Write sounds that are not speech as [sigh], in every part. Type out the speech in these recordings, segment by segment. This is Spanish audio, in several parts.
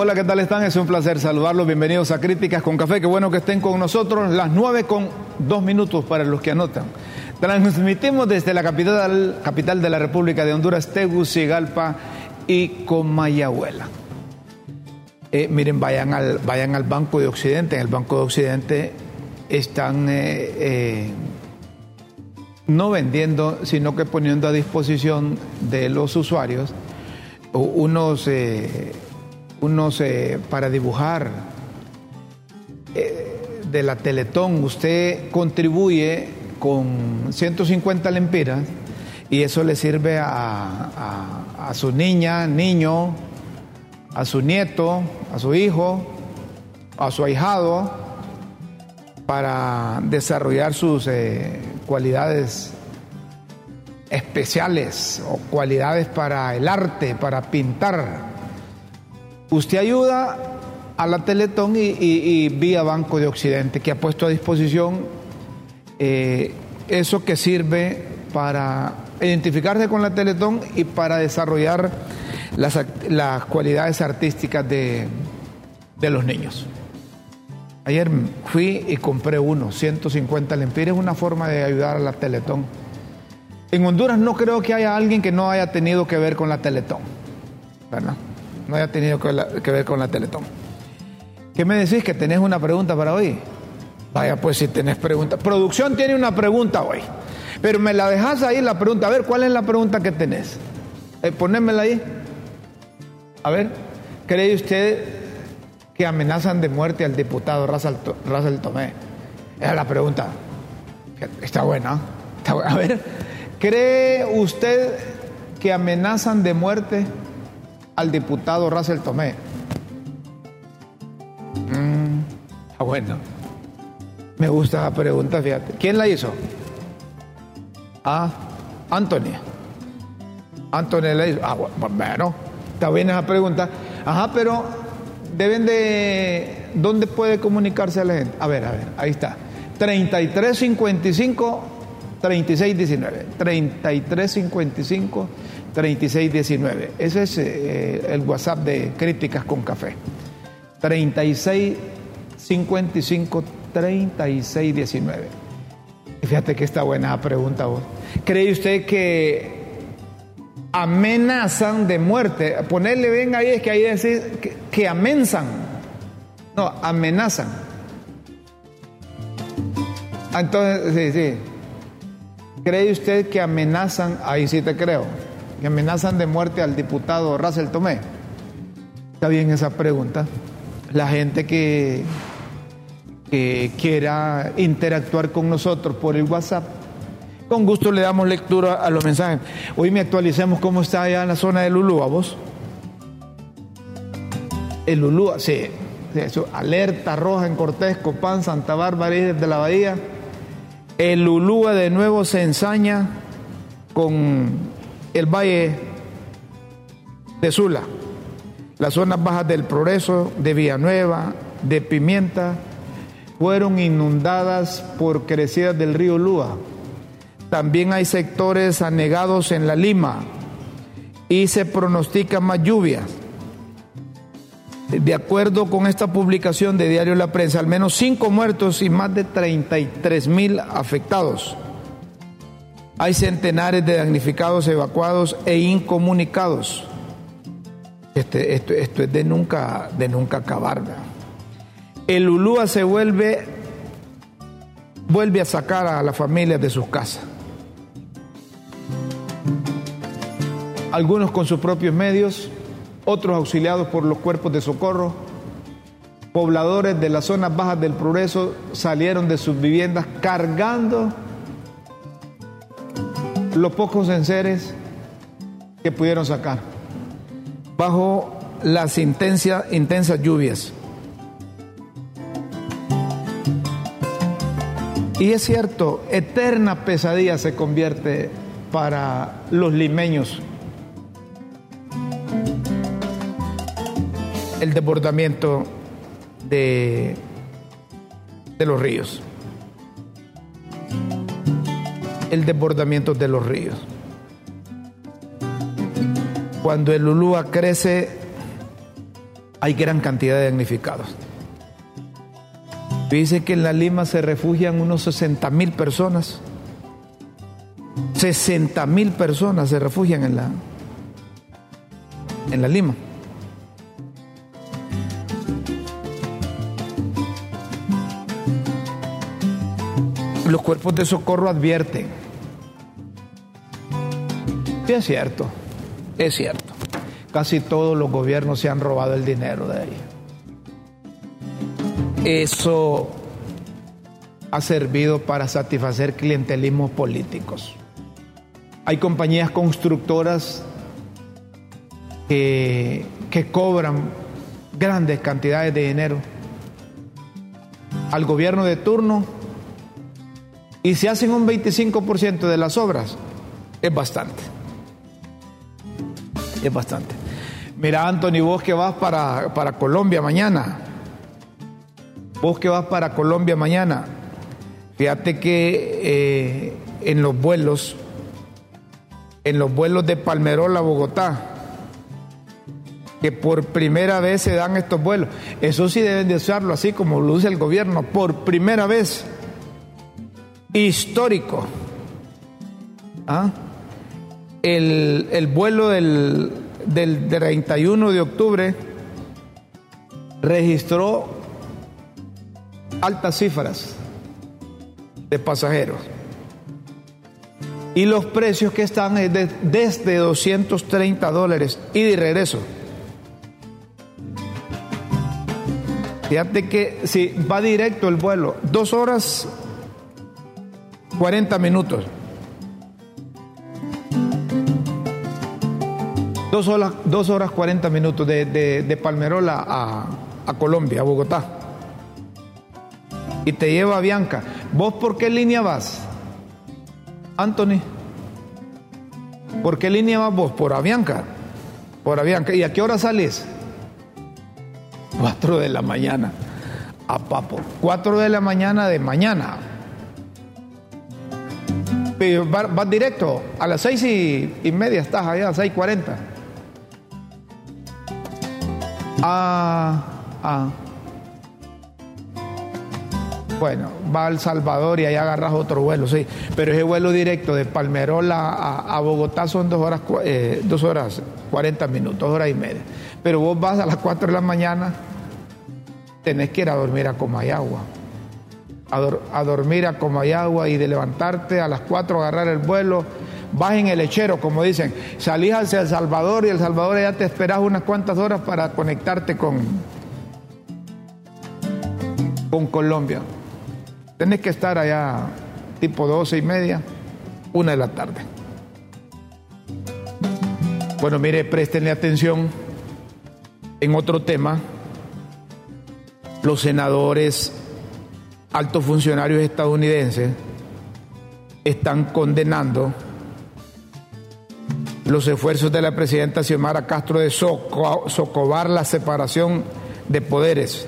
Hola, ¿qué tal están? Es un placer saludarlos. Bienvenidos a Críticas con Café. Qué bueno que estén con nosotros. Las nueve con dos minutos para los que anotan. Transmitimos desde la capital, capital de la República de Honduras, Tegucigalpa y Comayagüela. Eh, miren, vayan al, vayan al Banco de Occidente. En el Banco de Occidente están eh, eh, no vendiendo, sino que poniendo a disposición de los usuarios unos unos para dibujar eh, de la Teletón, usted contribuye con 150 lempiras y eso le sirve a, a, su niña, niño, a su nieto, a su hijo, a su ahijado, para desarrollar sus eh, cualidades especiales o cualidades para el arte, para pintar. Usted ayuda a la Teletón y, vía Banco de Occidente, que ha puesto a disposición eh, eso que sirve para identificarse con la Teletón y para desarrollar las, cualidades artísticas de, los niños. Ayer fui y compré uno, 150 lempiras, una forma de ayudar a la Teletón. En Honduras no creo que haya alguien que no haya tenido que ver con la Teletón, ¿verdad? No haya tenido que, ver con la Teletón. ¿Qué me decís? ¿Que tenés una pregunta para hoy? Vaya, pues si tenés pregunta. Producción tiene una pregunta hoy. Pero me la dejas ahí la pregunta. A ver, ¿cuál es la pregunta que tenés? Eh, ahí. A ver, ¿cree usted que amenazan de muerte al diputado Russell Tomé? Esa es la pregunta. Está buena. Está buena. A ver, ¿cree usted que amenazan de muerte al diputado Russell Tomé. Mm, ah, bueno. Me gusta la pregunta, fíjate. ¿Quién la hizo? Ah, Anthony. Anthony la hizo. Ah, bueno, está bien esa pregunta. Ajá, pero deben de. ¿Dónde puede comunicarse a la gente? A ver, a ver, ahí está. 3355 3619. 3355 3619. Ese es eh, el WhatsApp de Críticas con Café. 3655 3619. Fíjate que está buena pregunta vos. ¿Cree usted que amenazan de muerte? Ponerle ven ahí es que ahí decir que, que amenazan. No, amenazan. Entonces, sí, sí. ¿Cree usted que amenazan? Ahí sí te creo que amenazan de muerte al diputado Russell Tomé? Está bien esa pregunta. La gente que, que quiera interactuar con nosotros por el WhatsApp, con gusto le damos lectura a los mensajes. Hoy me actualicemos cómo está allá en la zona de Lulúa, vos. El Lulúa, sí, alerta roja en Cortés, Copán, Santa Bárbara y de la Bahía. El Lulúa de nuevo se ensaña con el valle de Sula, las zonas bajas del Progreso, de Villanueva, de Pimienta, fueron inundadas por crecidas del río Lúa. También hay sectores anegados en la Lima y se pronostican más lluvias. De acuerdo con esta publicación de Diario La Prensa, al menos cinco muertos y más de 33 mil afectados. Hay centenares de damnificados, evacuados e incomunicados. Este, esto, es de nunca, de nunca acabar. El Ulúa se vuelve, vuelve a sacar a las familias de sus casas. Algunos con sus propios medios, otros auxiliados por los cuerpos de socorro. Pobladores de las zonas bajas del progreso salieron de sus viviendas cargando los pocos enseres que pudieron sacar bajo las intensas lluvias. Y es cierto, eterna pesadilla se convierte para los limeños el desbordamiento de, de los ríos. El desbordamiento de los ríos. Cuando el Ulúa crece, hay gran cantidad de damnificados. Dice que en la Lima se refugian unos 60 mil personas. 60 mil personas se refugian en la, en la Lima. Los cuerpos de socorro advierten. Es cierto, es cierto. Casi todos los gobiernos se han robado el dinero de ahí. Eso ha servido para satisfacer clientelismos políticos. Hay compañías constructoras que, que cobran grandes cantidades de dinero al gobierno de turno y si hacen un 25% de las obras, es bastante. Es bastante. Mira, Anthony, vos que vas para, para Colombia mañana. Vos que vas para Colombia mañana. Fíjate que eh, en los vuelos, en los vuelos de Palmerola a Bogotá, que por primera vez se dan estos vuelos. Eso sí deben de usarlo así como lo usa el gobierno, por primera vez histórico. ¿Ah? El, vuelo del, del 31 de octubre registró altas cifras de pasajeros. Y los precios que están es de, desde 230 dólares y de regreso. Fíjate que si va directo el vuelo, dos horas 40 minutos. Dos horas, dos horas 40 minutos de, de, Palmerola a, a, Colombia, a Bogotá. Y te lleva a Bianca. ¿Vos por qué línea vas? Anthony. ¿Por qué línea vas vos? Por Avianca. Por Avianca. ¿Y a qué hora sales? 4 de la mañana. A papo. 4 de la mañana de mañana vas, directo, a las seis y, media estás allá, seis cuarenta. Ah, ah. Bueno, va al Salvador y ahí agarras otro vuelo, sí. Pero ese vuelo directo de Palmerola a, Bogotá son dos horas, eh, dos horas, cuarenta minutos, dos horas y media. Pero vos vas a las cuatro de la mañana, tenés que ir a dormir a Comayagua a, dormir a como hay agua y de levantarte a las 4 agarrar el vuelo, vas en el lechero, como dicen, salís hacia El Salvador y El Salvador ya te esperas unas cuantas horas para conectarte con, con Colombia. Tenés que estar allá tipo 12 y media, una de la tarde. Bueno, mire, préstenle atención en otro tema. Los senadores altos funcionarios estadounidenses están condenando los esfuerzos de la presidenta Xiomara Castro de socovar la separación de poderes.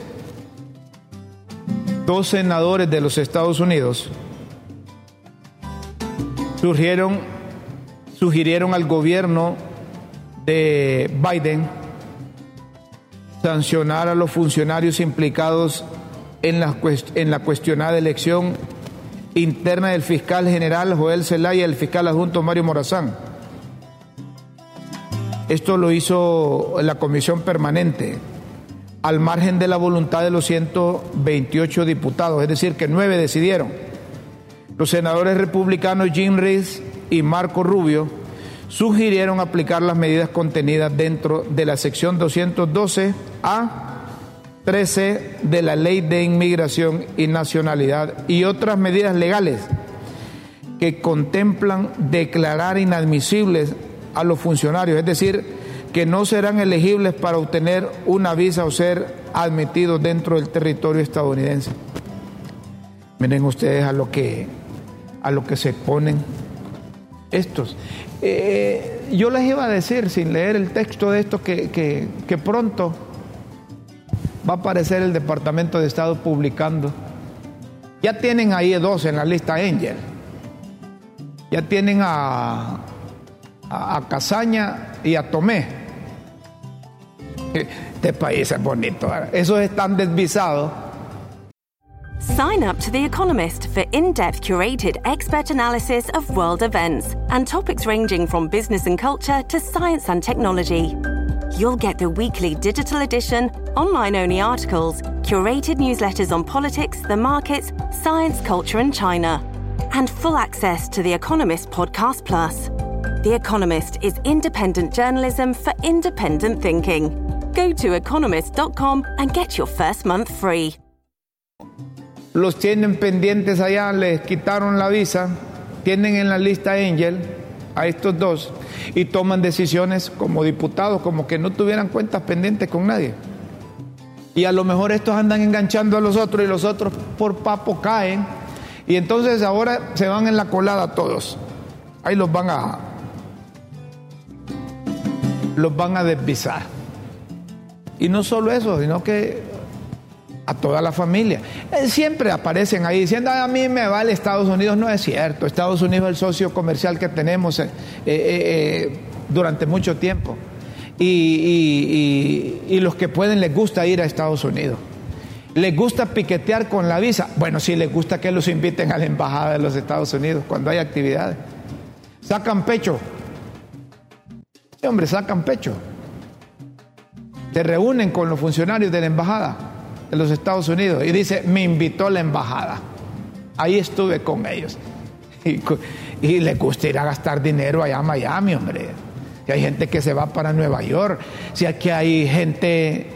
Dos senadores de los Estados Unidos surgieron, sugirieron al gobierno de Biden sancionar a los funcionarios implicados en la, en la cuestionada elección interna del fiscal general Joel Zelaya y el fiscal adjunto Mario Morazán. Esto lo hizo la comisión permanente al margen de la voluntad de los 128 diputados, es decir, que nueve decidieron. Los senadores republicanos Jim Rees y Marco Rubio sugirieron aplicar las medidas contenidas dentro de la sección 212A 13 de la Ley de Inmigración y Nacionalidad y otras medidas legales que contemplan declarar inadmisibles a los funcionarios, es decir, que no serán elegibles para obtener una visa o ser admitidos dentro del territorio estadounidense. Miren ustedes a lo que, a lo que se ponen estos. Eh, yo les iba a decir, sin leer el texto de esto, que, que pronto va a aparecer el Departamento de Estado publicando. Ya tienen ahí dos en la lista Angel. Ya tienen a, a, Casaña y a Tomé. Este país es bonito. Esos están desvisados. Sign up to The Economist for in depth curated expert analysis of world events and topics ranging from business and culture to science and technology. You'll get the weekly digital edition, online only articles, curated newsletters on politics, the markets, science, culture, and China, and full access to The Economist Podcast Plus. The Economist is independent journalism for independent thinking. Go to economist.com and get your first month free. Los tienen pendientes allá, les quitaron la visa, tienen en la lista Angel a estos dos y toman decisiones como diputados, como que no tuvieran cuentas pendientes con nadie. Y a lo mejor estos andan enganchando a los otros y los otros por papo caen. Y entonces ahora se van en la colada todos. Ahí los van a los van a desvisar. Y no solo eso, sino que a toda la familia. Eh, siempre aparecen ahí diciendo, a mí me vale Estados Unidos. No es cierto, Estados Unidos es el socio comercial que tenemos eh, eh, durante mucho tiempo. Y, los que pueden les gusta ir a Estados Unidos. ¿Les gusta piquetear con la visa? Bueno, sí les gusta que los inviten a la embajada de los Estados Unidos cuando hay actividades. Sacan pecho. Sí, hombre, sacan pecho. Se reúnen con los funcionarios de la embajada de los Estados Unidos y dice, me invitó la embajada. Ahí estuve con ellos. Y, les gusta ir a gastar dinero allá a Miami, hombre. Y hay gente que se va para Nueva York. Si aquí hay gente,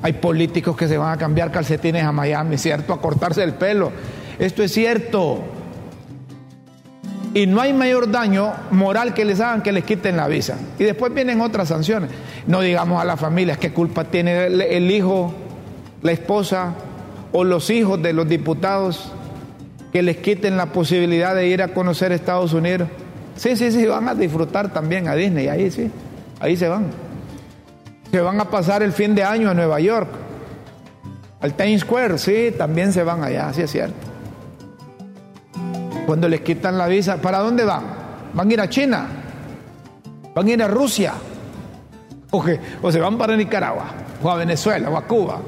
hay políticos que se van a cambiar calcetines a Miami, ¿cierto? A cortarse el pelo. Esto es cierto. Y no hay mayor daño moral que les hagan que les quiten la visa. Y después vienen otras sanciones. No digamos a las familias qué culpa tiene el hijo la esposa o los hijos de los diputados que les quiten la posibilidad de ir a conocer Estados Unidos. Sí, sí, sí, van a disfrutar también a Disney, ahí sí, ahí se van. Se van a pasar el fin de año a Nueva York, al Times Square, sí, también se van allá, sí es cierto. Cuando les quitan la visa, ¿para dónde van? ¿Van a ir a China? ¿Van a ir a Rusia? ¿O, o se van para Nicaragua? ¿O a Venezuela? ¿O a Cuba?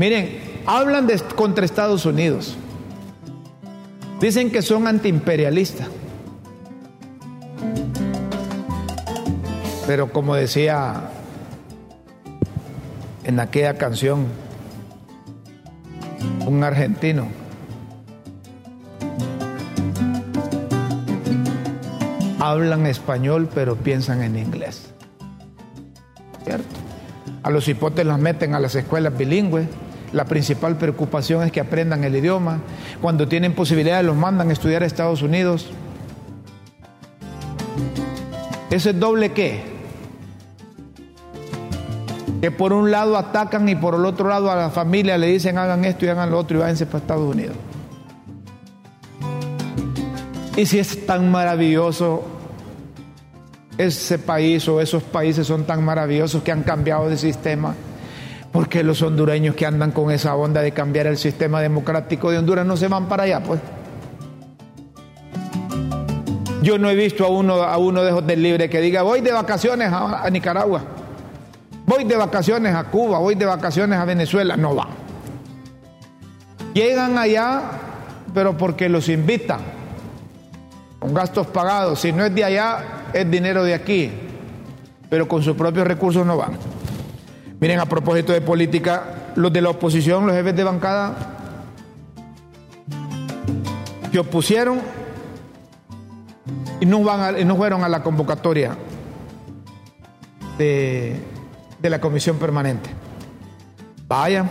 Miren, hablan contra Estados Unidos. Dicen que son antiimperialistas. Pero como decía en aquella canción un argentino, hablan español pero piensan en inglés. ¿Cierto? A los hipotes los meten a las escuelas bilingües la principal preocupación es que aprendan el idioma. Cuando tienen posibilidades los mandan a estudiar a Estados Unidos. ¿Ese es doble qué? Que por un lado atacan y por el otro lado a la familia le dicen hagan esto y hagan lo otro y váyanse para Estados Unidos. Y si es tan maravilloso ese país o esos países son tan maravillosos que han cambiado de sistema porque los hondureños que andan con esa onda de cambiar el sistema democrático de Honduras no se van para allá, pues. Yo no he visto a uno, a uno de esos del libre que diga, voy de vacaciones a, a Nicaragua, voy de vacaciones a Cuba, voy de vacaciones a Venezuela. No van. Llegan allá, pero porque los invitan, con gastos pagados. Si no es de allá, es dinero de aquí, pero con sus propios recursos no van. Miren, a propósito de política, los de la oposición, los jefes de bancada, se opusieron y no, van no fueron a la convocatoria de, de la comisión permanente. Vaya,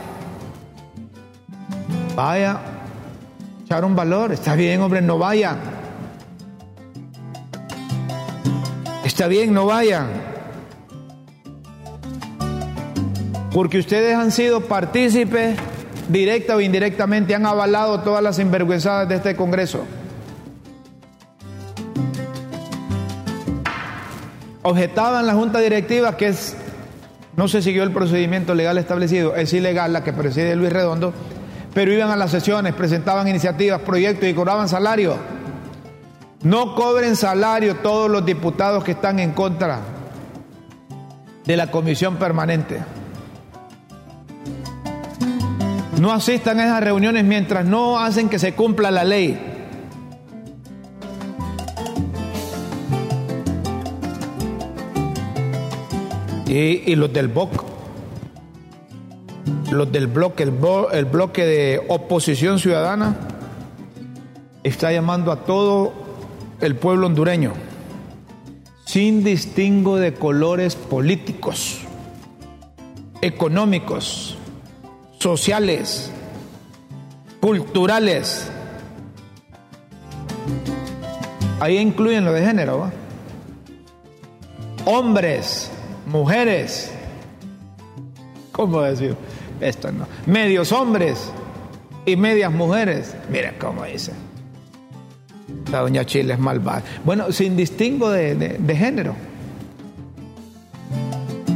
vaya, echaron valor, está bien, hombre, no vaya. Está bien, no vayan. Porque ustedes han sido partícipes, directa o indirectamente, han avalado todas las sinvergüenzadas de este Congreso. Objetaban la Junta Directiva que es, no se siguió el procedimiento legal establecido, es ilegal la que preside Luis Redondo, pero iban a las sesiones, presentaban iniciativas, proyectos y cobraban salario. No cobren salario todos los diputados que están en contra de la comisión permanente. No asistan a esas reuniones mientras no hacen que se cumpla la ley. Y, los del BOC, los del bloque, el, el bloque de oposición ciudadana, está llamando a todo el pueblo hondureño, sin distingo de colores políticos, económicos, sociales, culturales. Ahí incluyen lo de género. Hombres, mujeres. ¿Cómo decir? Esto no. Medios hombres y medias mujeres. Mira cómo dice. La doña Chile es malvada. Bueno, sin distingo de, de género.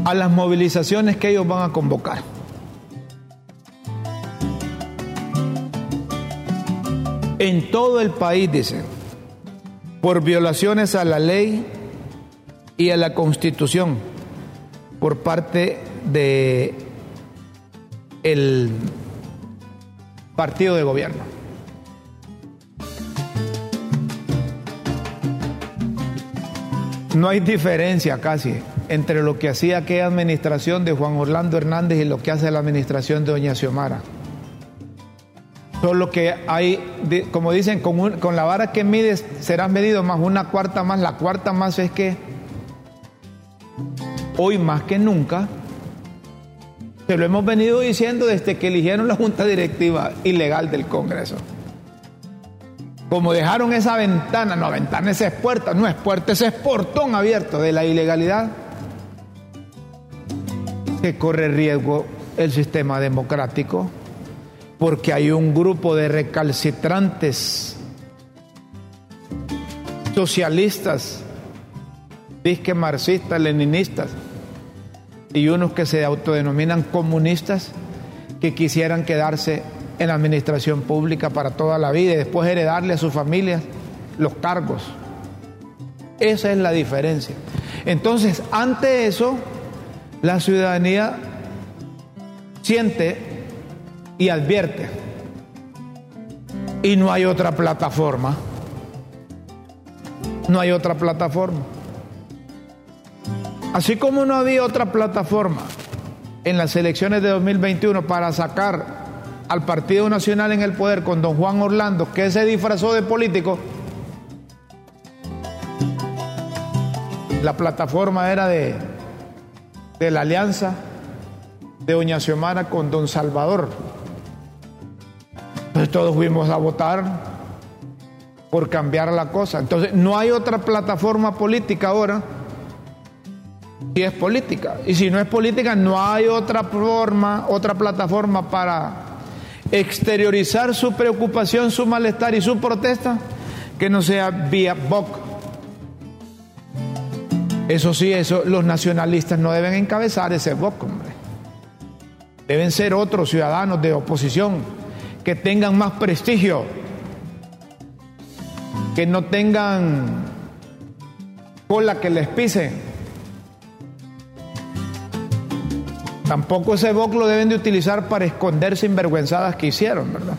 A las movilizaciones que ellos van a convocar. En todo el país, dice, por violaciones a la ley y a la constitución por parte de el partido de gobierno. No hay diferencia casi entre lo que hacía aquella administración de Juan Orlando Hernández y lo que hace la administración de Doña Xiomara. Solo que hay, como dicen, con, la vara que mides serás medido más una cuarta más. La cuarta más es que hoy más que nunca, se lo hemos venido diciendo desde que eligieron la Junta Directiva ilegal del Congreso. Como dejaron esa ventana, no, ventana esa es puerta, no es puerta, ese es portón abierto de la ilegalidad, que corre riesgo el sistema democrático porque hay un grupo de recalcitrantes socialistas, disque marxistas, leninistas, y unos que se autodenominan comunistas que quisieran quedarse en la administración pública para toda la vida y después heredarle a sus familias los cargos. Esa es la diferencia. Entonces, ante eso, la ciudadanía siente y advierte. Y no hay otra plataforma. No hay otra plataforma. Así como no había otra plataforma en las elecciones de 2021 para sacar al Partido Nacional en el poder con don Juan Orlando, que se disfrazó de político, la plataforma era de, de la alianza de doña Xiomara con don Salvador. Entonces todos fuimos a votar por cambiar la cosa. Entonces no hay otra plataforma política ahora si es política. Y si no es política, no hay otra forma, otra plataforma para exteriorizar su preocupación, su malestar y su protesta que no sea vía BOC. Eso sí, eso, los nacionalistas no deben encabezar ese BOC, hombre. Deben ser otros ciudadanos de oposición que tengan más prestigio, que no tengan cola que les pise. Tampoco ese boc lo deben de utilizar para esconder sinvergüenzadas que hicieron, ¿verdad?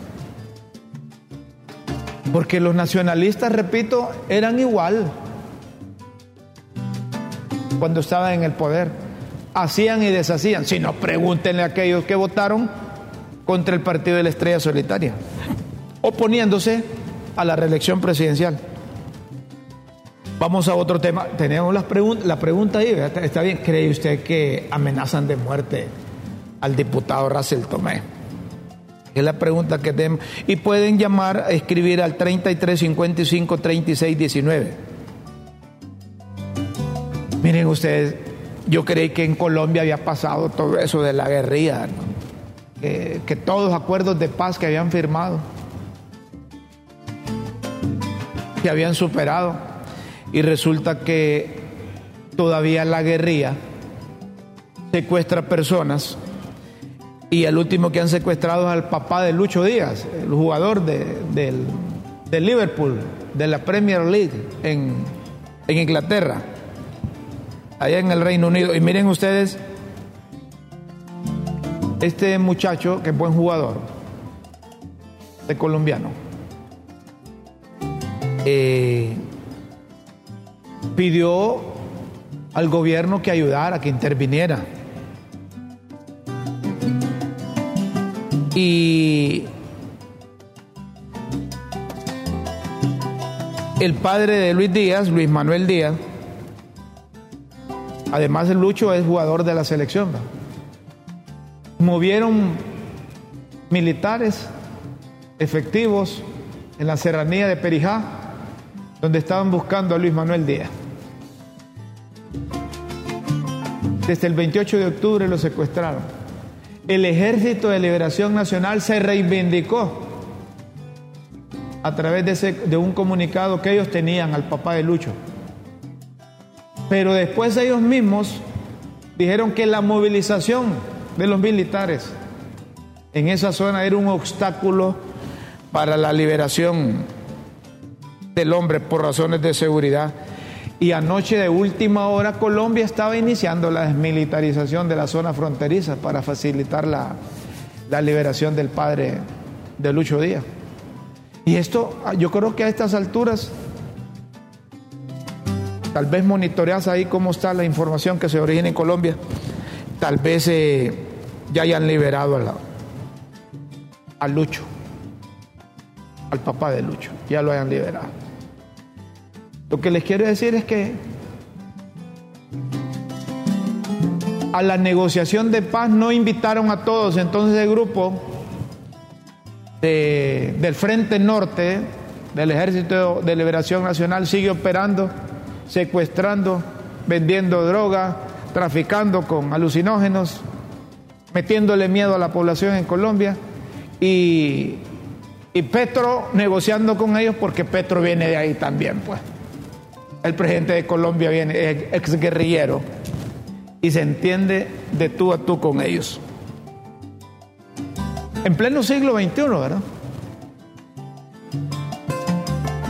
Porque los nacionalistas, repito, eran igual cuando estaban en el poder. Hacían y deshacían. Si no, pregúntenle a aquellos que votaron contra el partido de la Estrella Solitaria, oponiéndose a la reelección presidencial. Vamos a otro tema. Tenemos la pregunta ahí, está bien. ¿Cree usted que amenazan de muerte al diputado Russell Tomé? Es la pregunta que tenemos. Y pueden llamar, a escribir al 3355 3619. Miren ustedes, yo creí que en Colombia había pasado todo eso de la guerrilla, que, todos los acuerdos de paz que habían firmado, que habían superado, y resulta que todavía la guerrilla secuestra personas y el último que han secuestrado es al papá de Lucho Díaz, el jugador de, del, del Liverpool, de la Premier League en, en Inglaterra allá en el Reino Unido. Y miren ustedes, este muchacho, que es buen jugador, de colombiano, eh, pidió al gobierno que ayudara, que interviniera. Y el padre de Luis Díaz, Luis Manuel Díaz, Además, el Lucho es jugador de la selección. Movieron militares efectivos en la serranía de Perijá, donde estaban buscando a Luis Manuel Díaz. Desde el 28 de octubre lo secuestraron. El Ejército de Liberación Nacional se reivindicó a través de, un comunicado que ellos tenían al papá de Lucho. Pero después ellos mismos dijeron que la movilización de los militares en esa zona era un obstáculo para la liberación del hombre por razones de seguridad. Y anoche de última hora Colombia estaba iniciando la desmilitarización de la zona fronteriza para facilitar la, la liberación del padre de Lucho Díaz. Y esto, yo creo que a estas alturas Tal vez monitoreas ahí cómo está la información que se origina en Colombia. Tal vez eh, ya hayan liberado a, a Lucho, al papá de Lucho, ya lo hayan liberado. Lo que les quiero decir es que a la negociación de paz no invitaron a todos, entonces el grupo del Frente Norte del Ejército de Liberación Nacional sigue operando secuestrando, vendiendo droga, traficando con alucinógenos, metiéndole miedo a la población en Colombia y, Petro negociando con ellos porque Petro viene de ahí también, pues. El presidente de Colombia viene, es ex guerrillero y se entiende de tú a tú con ellos. En pleno siglo XXI, ¿verdad?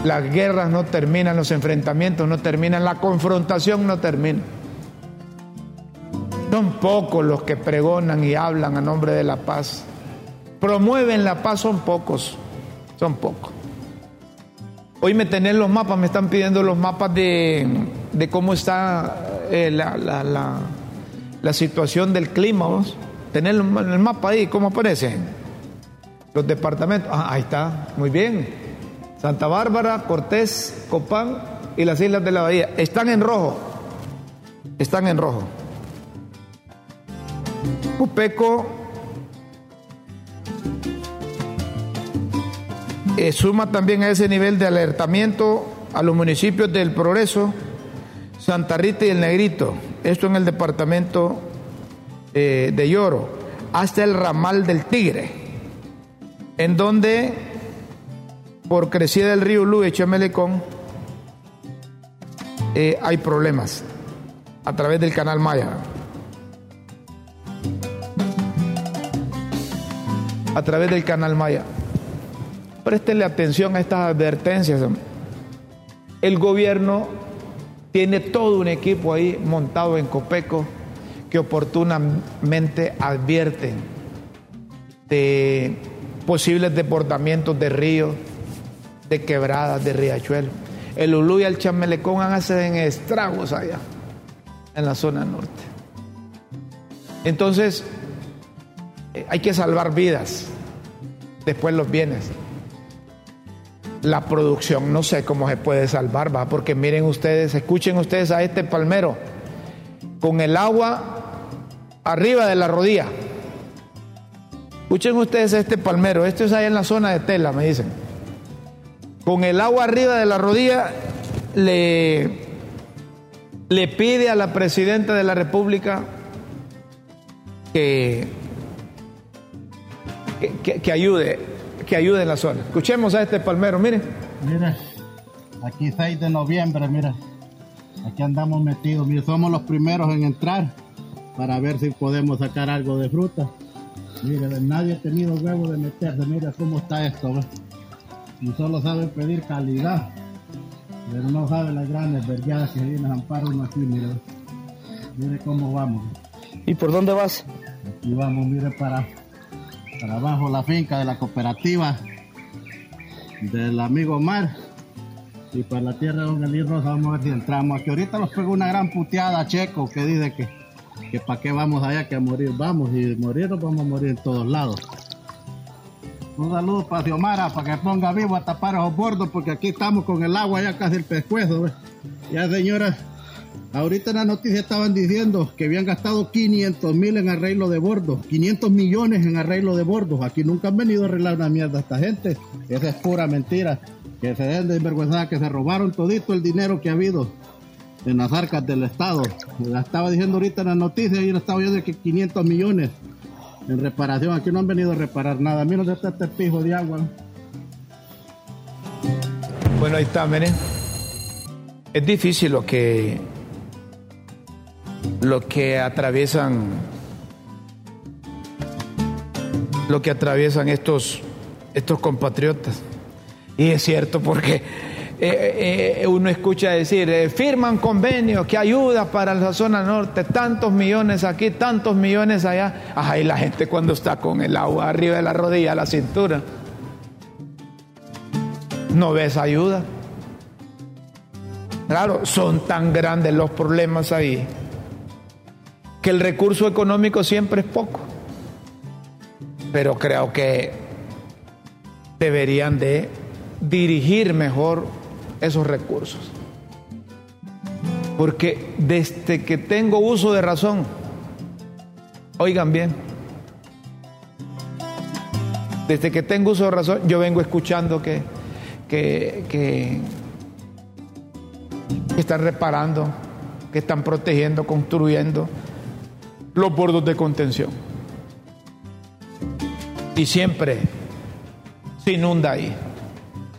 Las guerras no terminan, los enfrentamientos no terminan, la confrontación no termina. Son pocos los que pregonan y hablan a nombre de la paz. Promueven la paz, son pocos, son pocos. Hoy me tenés los mapas, me están pidiendo los mapas de, cómo está eh, la, la, situación del clima. ¿vos? Tener el mapa ahí, ¿cómo aparece? Los departamentos. Ah, ahí está, muy bien. Santa Bárbara, Cortés, Copán y las Islas de la Bahía. Están en rojo. Están en rojo. Pupeco eh, suma también a ese nivel de alertamiento a los municipios del Progreso, Santa Rita y el Negrito. Esto en el departamento eh, de Lloro, hasta el ramal del Tigre, en donde por crecida del río Lu y Chamelecón, eh, hay problemas a través del canal Maya. A través del canal Maya. Préstenle atención a estas advertencias. El gobierno tiene todo un equipo ahí montado en Copeco que oportunamente advierten de posibles deportamientos de ríos de quebradas, de riachuelo. El Ulú y el Chamelecón hacen estragos allá, en la zona norte. Entonces, hay que salvar vidas, después los bienes. La producción, no sé cómo se puede salvar, va, porque miren ustedes, escuchen ustedes a este palmero, con el agua arriba de la rodilla. Escuchen ustedes a este palmero, esto es ahí en la zona de tela, me dicen con el agua arriba de la rodilla le, le pide a la presidenta de la República que, que, que ayude, que ayude en la zona. Escuchemos a este palmero, miren. Mire, aquí 6 de noviembre, mira. Aquí andamos metidos, mire, somos los primeros en entrar para ver si podemos sacar algo de fruta. Mire, nadie ha tenido huevo de meterse, mira cómo está esto, ¿ves? Y solo saben pedir calidad, pero no saben las grandes vergadas que vienen a amparo aquí, mire. Mire cómo vamos. ¿Y por dónde vas? Aquí vamos, mire, para, para abajo la finca de la cooperativa del amigo Omar y para la tierra de Don Elí Rosa vamos a ver si entramos. Aquí ahorita nos pegó una gran puteada a Checo que dice que, que para qué vamos allá que a morir. Vamos y morir nos vamos a morir en todos lados. Un saludo para Xiomara para que ponga vivo a tapar esos bordos porque aquí estamos con el agua ya casi el pescuezo. ¿ves? Ya señoras, ahorita en la noticia estaban diciendo que habían gastado 500 mil en arreglo de bordos, 500 millones en arreglo de bordos. Aquí nunca han venido a arreglar una mierda a esta gente. Esa es pura mentira que se den de vergüenza, que se robaron todito el dinero que ha habido en las arcas del Estado. La estaba diciendo ahorita en las noticias y lo estaba viendo que 500 millones en reparación. Aquí no han venido a reparar nada. Mira dónde está este pijo de agua. Bueno, ahí está, miren. Es difícil lo que lo que atraviesan lo que atraviesan estos estos compatriotas. Y es cierto porque eh, eh, uno escucha decir, eh, firman convenios que ayuda para la zona norte, tantos millones aquí, tantos millones allá. Ajá, y la gente cuando está con el agua arriba de la rodilla, la cintura, no ves ayuda. Claro, son tan grandes los problemas ahí que el recurso económico siempre es poco. Pero creo que deberían de dirigir mejor esos recursos. Porque desde que tengo uso de razón, oigan bien, desde que tengo uso de razón, yo vengo escuchando que, que, que, que están reparando, que están protegiendo, construyendo los bordos de contención. Y siempre se inunda ahí.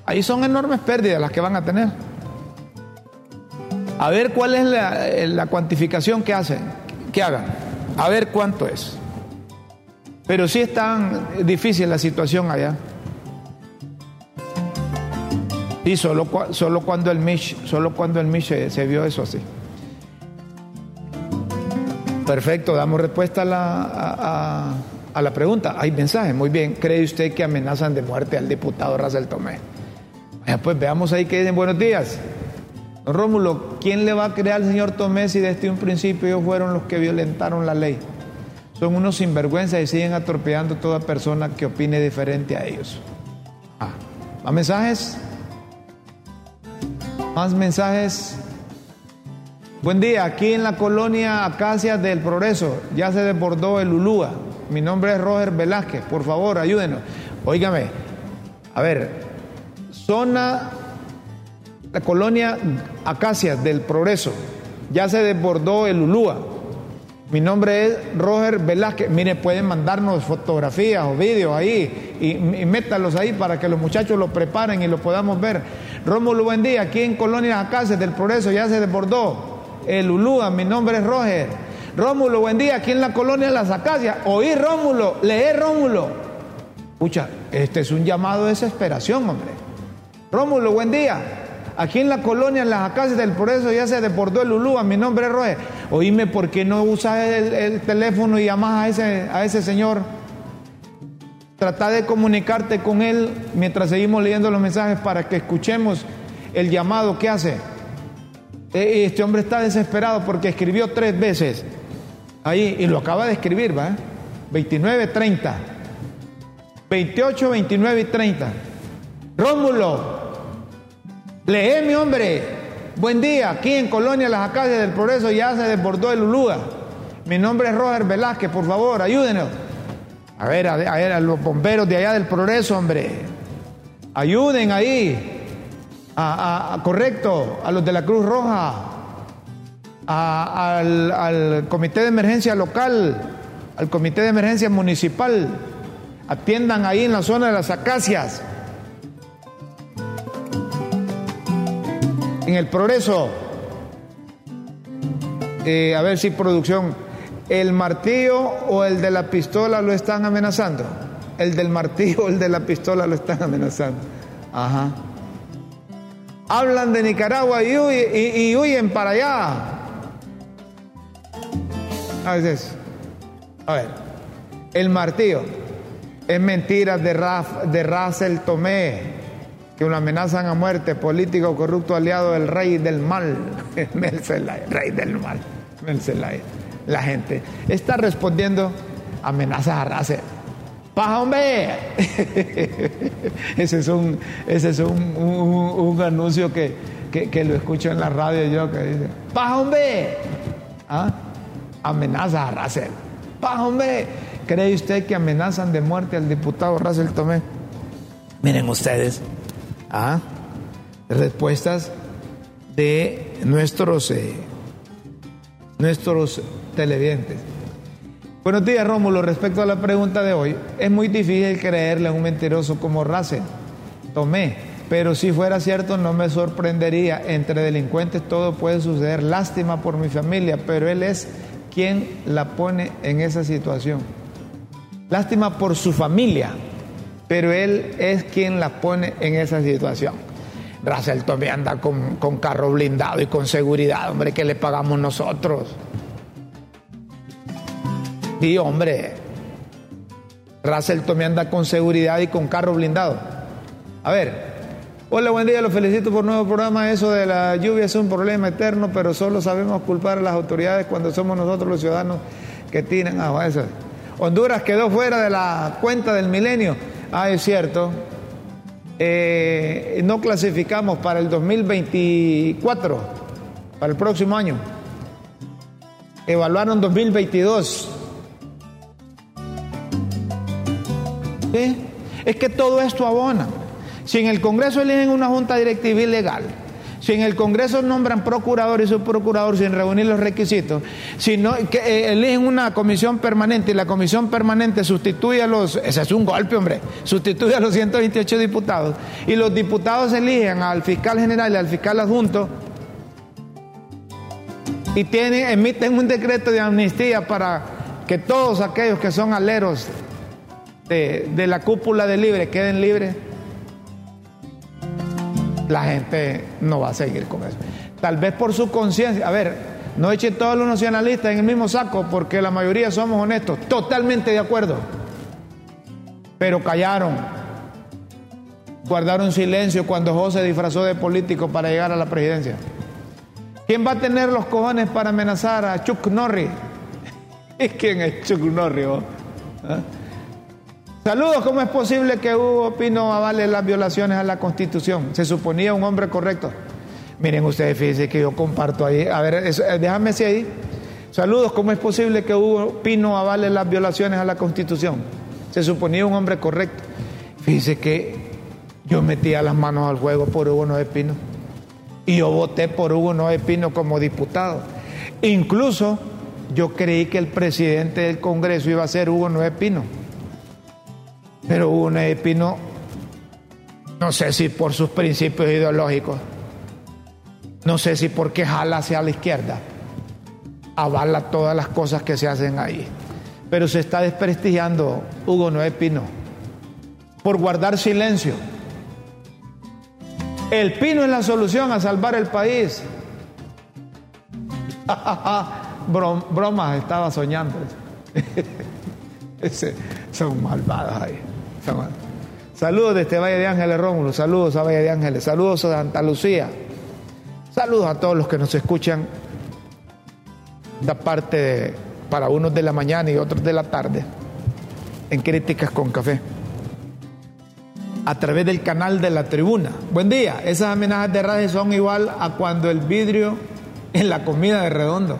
Ahí son enormes pérdidas las que van a tener. A ver cuál es la, cuantificación que hacen, que hagan. A ver cuánto es. Pero sí es tan difícil la situación allá. Y solo, solo cuando el Mish, solo cuando el Mish se, se vio eso así. Perfecto, damos respuesta a la, a, la pregunta. Hay mensaje, muy bien. ¿Cree usted que amenazan de muerte al diputado Rafael Tomé? Pues veamos ahí que dicen buenos días. Don Rómulo, ¿quién le va a creer al señor Tomé si desde un principio ellos fueron los que violentaron la ley? Son unos sinvergüenzas y siguen atropellando a toda persona que opine diferente a ellos. Ah, ¿Más mensajes? ¿Más mensajes? Buen día, aquí en la colonia Acacias del Progreso ya se desbordó el Ulúa. Mi nombre es Roger Velázquez, por favor, ayúdenos. Óigame, a ver, zona, la colonia Acacias del Progreso, ya se desbordó el Ulúa. Mi nombre es Roger Velázquez. Mire, pueden mandarnos fotografías o vídeos ahí y, métalos ahí para que los muchachos lo preparen y lo podamos ver. Rómulo, buen día. Aquí en Colonia Acacias del Progreso ya se desbordó el Ulúa. Mi nombre es Roger. Rómulo, buen día. Aquí en la colonia Las Acacias. Oí Rómulo, leé Rómulo. Escucha, este es un llamado de desesperación, hombre. Rómulo, buen día. Aquí en la colonia, las acacias del Progreso, ya se desbordó el Ulúa. Mi nombre es Roger. Oíme, ¿por qué no usas el, el, teléfono y llamas a ese, a ese señor? Trata de comunicarte con él mientras seguimos leyendo los mensajes para que escuchemos el llamado que hace. Este hombre está desesperado porque escribió tres veces ahí y lo acaba de escribir, ¿va? 29, 30. 28, 29 y 30. Rómulo, lee mi hombre. Buen día, aquí en Colonia Las Acacias del Progreso ya se desbordó el Ulúa. Mi nombre es Roger Velázquez, por favor, ayúdenos. A ver, a ver, a ver, a los bomberos de allá del Progreso, hombre. Ayuden ahí. A, correcto, a los de la Cruz Roja. al, al comité de emergencia local, al comité de emergencia municipal, atiendan ahí en la zona de las acacias. En el progreso, eh, a ver si producción, ¿el martillo o el de la pistola lo están amenazando? El del martillo o el de la pistola lo están amenazando. Ajá. Hablan de Nicaragua y, huyen para allá. A veces, a ver, el martillo es mentira de, Raf, de Russell Tomé, que una amenazan a muerte, político corrupto aliado del rey del mal, [laughs] rey del mal. La gente está respondiendo amenazas a raza. ¡Paja, hombre! [laughs] ese es un, ese es un, anuncio que, lo escucho en la radio yo que dice, ¡Paja, hombre! ¿Ah? Amenazas a Russell. ¡Paja, hombre! ¿Cree usted que amenazan de muerte al diputado Russell Tomé? Miren ustedes. ¿Ah? Respuestas de nuestros eh, nuestros televidentes. Buenos días, Rómulo. Respecto a la pregunta de hoy, es muy difícil creerle a un mentiroso como Race. Tomé, pero si fuera cierto no me sorprendería. Entre delincuentes todo puede suceder. Lástima por mi familia, pero él es quien la pone en esa situación. Lástima por su familia, pero él es quien la pone en esa situación. Russell Tomé anda con, carro blindado y con seguridad, hombre, que le pagamos nosotros. Y hombre, Russell Tomé anda con seguridad y con carro blindado. A ver, hola, buen día, los felicito por nuevo programa. Eso de la lluvia es un problema eterno, pero solo sabemos culpar a las autoridades cuando somos nosotros los ciudadanos que tienen a eso. Honduras quedó fuera de la cuenta del milenio. Ah, es cierto, eh, no clasificamos para el 2024, para el próximo año. Evaluaron 2022. Es que todo esto abona. Si en el Congreso eligen una junta directiva ilegal, si en el Congreso nombran procurador y subprocurador sin reunir los requisitos, si que eh, eligen una comisión permanente y la comisión permanente sustituye a los, ese es un golpe, hombre, sustituye a los 128 diputados y los diputados eligen al fiscal general y al fiscal adjunto y emiten un decreto de amnistía para que todos aquellos que son aleros de, la cúpula de libre queden libres la gente no va a seguir con eso. Tal vez por su conciencia, a ver, no echen todos los nacionalistas en el mismo saco porque la mayoría somos honestos, totalmente de acuerdo. Pero callaron, guardaron silencio cuando José disfrazó de político para llegar a la presidencia. ¿Quién va a tener los cojones para amenazar a Chuck Norris? [laughs] ¿Quién es Chuck Norris? Saludos, ¿cómo es posible que Hugo Pino avale las violaciones a la Constitución? Se suponía un hombre correcto. Miren ustedes, fíjense que yo comparto ahí. A ver, eh, déjame si ahí. Saludos, ¿cómo es posible que Hugo Pino avale las violaciones a la Constitución? Se suponía un hombre correcto. Fíjense que yo metía las manos al fuego por Hugo Noé Pino. Y yo voté por Hugo Noé Pino como diputado. Incluso yo creí que el presidente del Congreso iba a ser Hugo Noé Pino. Pero Hugo Pino, no sé si por sus principios ideológicos, no sé si porque jala hacia la izquierda, avala todas las cosas que se hacen ahí. Pero se está desprestigiando Hugo Noé Pino por guardar silencio. El pino es la solución a salvar el país. [laughs] Bromas, estaba soñando. [laughs] son malvados ahí. Saludos desde Valle de Ángeles, Rómulo. Saludos a Valle de Ángeles. Saludos a Santa Lucía. Saludos a todos los que nos escuchan. Da parte para unos de la mañana y otros de la tarde en Críticas con Café. A través del canal de la tribuna. Buen día. Esas amenazas de radio son igual a cuando el vidrio en la comida de redondo.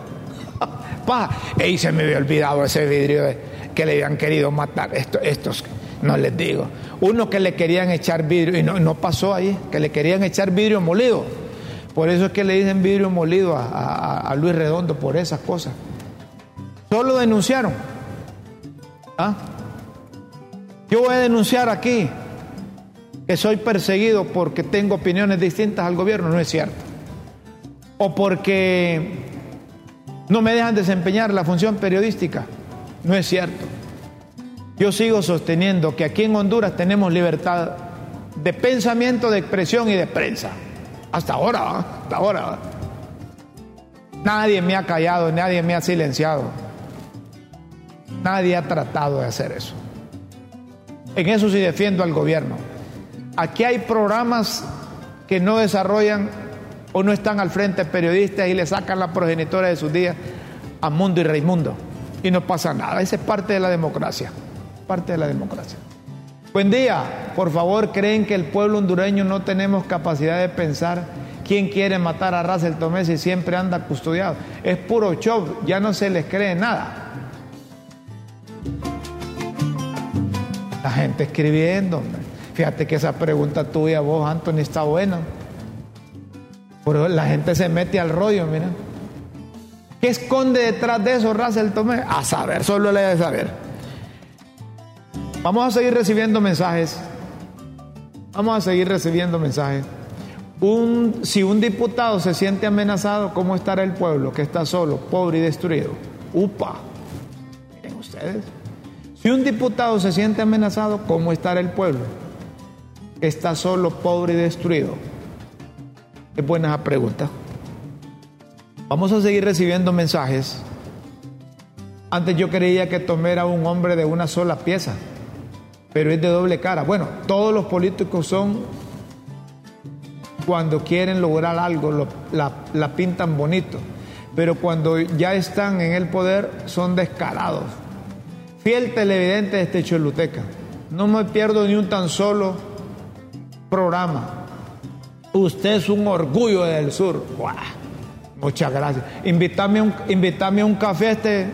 [laughs] Pa, y se me había olvidado ese vidrio que le habían querido matar. estos no les digo. Uno que le querían echar vidrio, y no, pasó ahí, que le querían echar vidrio molido. Por eso es que le dicen vidrio molido a Luis Redondo por esas cosas. Solo denunciaron. ¿Ah? Yo voy a denunciar aquí que soy perseguido porque tengo opiniones distintas al gobierno, no es cierto. O porque no me dejan desempeñar la función periodística, no es cierto. Yo sigo sosteniendo que aquí en Honduras tenemos libertad de pensamiento, de expresión y de prensa. Hasta ahora, ¿va? hasta ahora. ¿va? Nadie me ha callado, nadie me ha silenciado. Nadie ha tratado de hacer eso. En eso sí defiendo al gobierno. Aquí hay programas que no desarrollan o no están al frente periodistas y le sacan la progenitora de sus días a Mundo y Raimundo. Y no pasa nada. Esa es parte de la democracia. Parte de la democracia. Buen día. Por favor, ¿creen que el pueblo hondureño no tenemos capacidad de pensar quién quiere matar a Russell Tomé si siempre anda custodiado? Es puro show. Ya no se les cree nada. La gente escribiendo. Fíjate que esa pregunta tuya, vos, Anthony, está buena. Pero la gente se mete al rollo, mira. ¿Qué esconde detrás de eso Russell Tomé? A saber, solo le debe saber. Vamos a seguir recibiendo mensajes. Vamos a seguir recibiendo mensajes. Si un diputado se siente amenazado, ¿cómo estará el pueblo que está solo, pobre y destruido? Upa. Miren ustedes. Si un diputado se siente amenazado, ¿cómo estará el pueblo? Está solo, pobre y destruido. Es buena esa pregunta. Vamos a seguir recibiendo mensajes. Antes yo creía que Tomé era un hombre de una sola pieza, pero es de doble cara. Bueno, todos los políticos son, cuando quieren lograr algo, la, pintan bonito, pero cuando ya están en el poder son descarados. Fiel televidente de este Choluteca, no me pierdo ni un tan solo programa. Usted es un orgullo del sur. Muchas gracias. Invítame un, invítame un café a, este,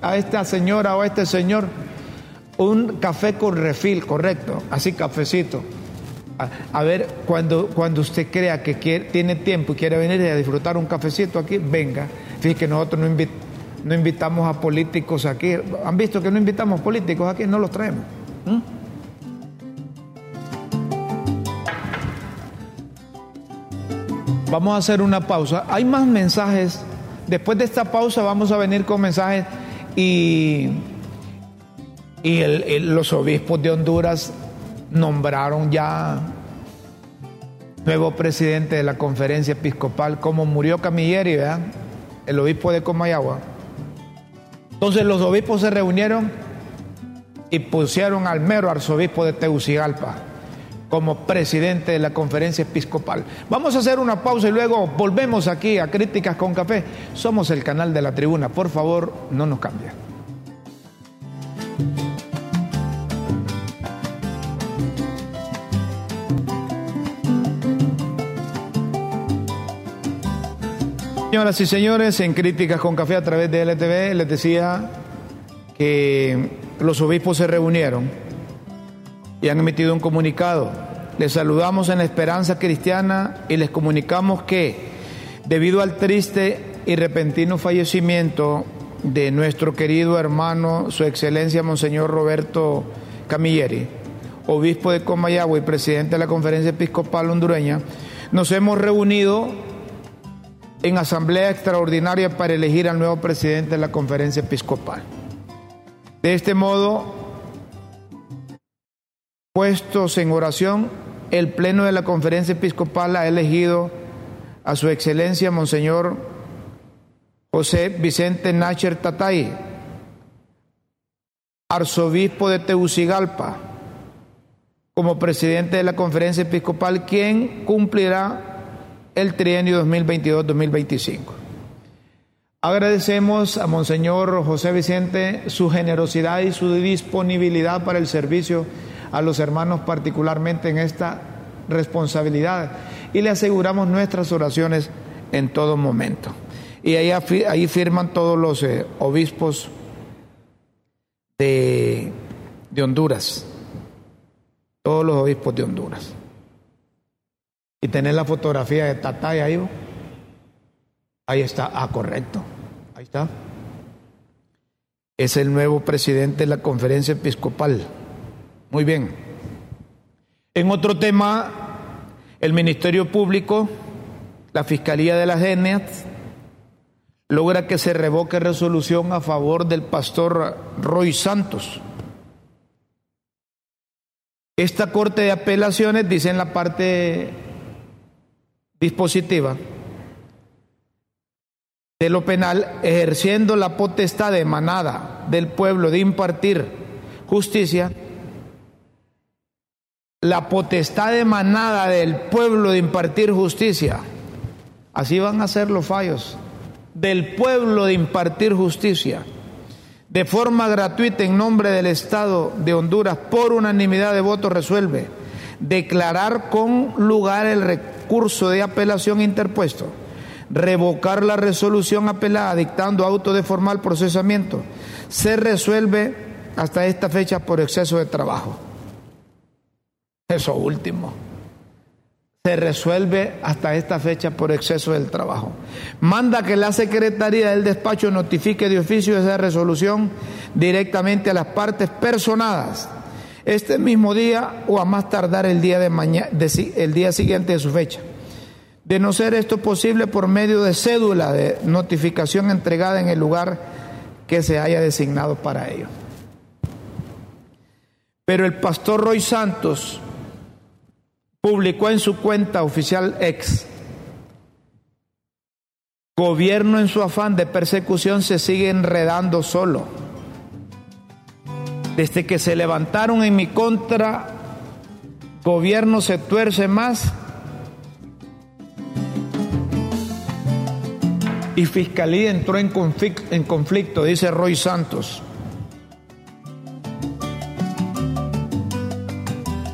a esta señora o a este señor. Un café con refil, correcto. Así cafecito. A, ver, cuando, cuando usted crea que quiere- tiene tiempo y quiere venir a disfrutar un cafecito aquí, venga. Fíjese que nosotros no invitamos a políticos aquí. ¿Han visto que no invitamos políticos aquí? No los traemos. ¿Mm? Vamos a hacer una pausa. Hay más mensajes. Después de esta pausa vamos a venir con mensajes y, y los obispos de Honduras nombraron ya nuevo presidente de la conferencia episcopal, como murió Camilleri. El obispo de Comayagua. Entonces los obispos se reunieron y pusieron al mero arzobispo de Tegucigalpa como presidente de la conferencia episcopal. Vamos a hacer una pausa y luego volvemos aquí a Críticas con Café. Somos el canal de la tribuna. Por favor, no nos cambien. Señoras y señores, en Críticas con Café a través de LTV les decía que los obispos se reunieron y han emitido un comunicado. Les saludamos en la esperanza cristiana y les comunicamos que debido al triste y repentino fallecimiento de nuestro querido hermano, su excelencia Monseñor Roberto Camilleri, obispo de Comayagua y presidente de la Conferencia Episcopal Hondureña, nos hemos reunido en asamblea extraordinaria para elegir al nuevo presidente de la Conferencia Episcopal. De este modo, puestos en oración, el Pleno de la Conferencia Episcopal ha elegido a su excelencia Monseñor José Vicente Nacher Tatay, arzobispo de Tegucigalpa, como presidente de la Conferencia Episcopal, quien cumplirá el trienio 2022-2025. Agradecemos a Monseñor José Vicente su generosidad y su disponibilidad para el servicio a los hermanos, particularmente en esta responsabilidad, y le aseguramos nuestras oraciones en todo momento. Y ahí, ahí firman todos los eh, obispos de, de Honduras, todos los obispos de Honduras. Y tenés la fotografía de Tatay ahí. Ahí está. Ah, correcto. Ahí está. Es el nuevo presidente de la conferencia episcopal. Muy bien. En otro tema, el Ministerio Público, la Fiscalía de las Etnias, logra que se revoque resolución a favor del pastor Roy Santos. Esta Corte de Apelaciones dice en la parte dispositiva de lo penal, ejerciendo la potestad emanada del pueblo de impartir justicia, la potestad emanada del pueblo de impartir justicia. Así van a ser los fallos del pueblo de impartir justicia de forma gratuita en nombre del Estado de Honduras por unanimidad de votos resuelve declarar con lugar el recurso de apelación interpuesto, revocar la resolución apelada dictando auto de formal procesamiento, se resuelve hasta esta fecha por exceso de trabajo. Eso último se resuelve hasta esta fecha por exceso del trabajo. Manda que la Secretaría del Despacho notifique de oficio esa resolución directamente a las partes personadas este mismo día o a más tardar el día, de mañana, el día siguiente de su fecha. De no ser esto posible por medio de cédula de notificación entregada en el lugar que se haya designado para ello. Pero el pastor Roy Santos publicó en su cuenta oficial ex, gobierno en su afán de persecución se sigue enredando solo. Desde que se levantaron en mi contra, gobierno se tuerce más y fiscalía entró en conflicto, en conflicto dice Roy Santos.